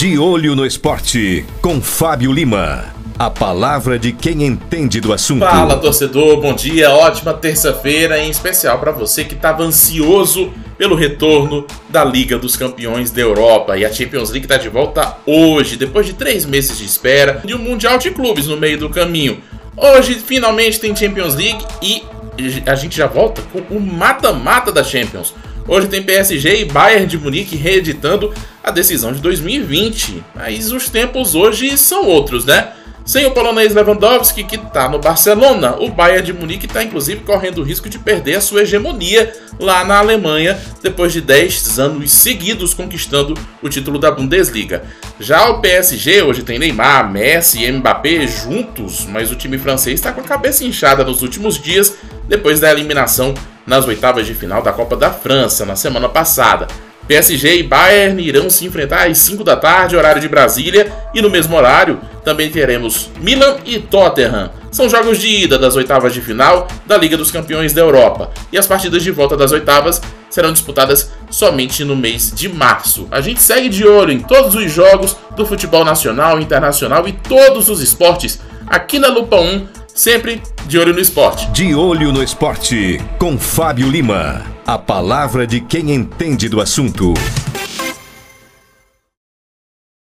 De olho no esporte, com Fábio Lima. A palavra de quem entende do assunto. Fala, torcedor, bom dia, ótima terça-feira, em especial para você que estava ansioso pelo retorno da Liga dos Campeões da Europa. E a Champions League está de volta hoje, depois de três meses de espera e um Mundial de Clubes no meio do caminho. Hoje, finalmente, tem Champions League e a gente já volta com o mata-mata da Champions. Hoje tem PSG e Bayern de Munique reeditando a decisão de 2020. Mas os tempos hoje são outros, né? Sem o polonês Lewandowski, que está no Barcelona, o Bayern de Munique está inclusive correndo o risco de perder a sua hegemonia lá na Alemanha, depois de 10 anos seguidos conquistando o título da Bundesliga. Já o PSG hoje tem Neymar, Messi e Mbappé juntos, mas o time francês está com a cabeça inchada nos últimos dias, depois da eliminação nas oitavas de final da Copa da França na semana passada. PSG e Bayern irão se enfrentar às 5 da tarde, horário de Brasília, e no mesmo horário também teremos Milan e Tottenham. São jogos de ida das oitavas de final da Liga dos Campeões da Europa, e as partidas de volta das oitavas serão disputadas somente no mês de março. A gente segue de olho em todos os jogos do futebol nacional, internacional e todos os esportes aqui na Lupa 1, sempre de olho no esporte. De olho no esporte, com Fábio Lima. A palavra de quem entende do assunto.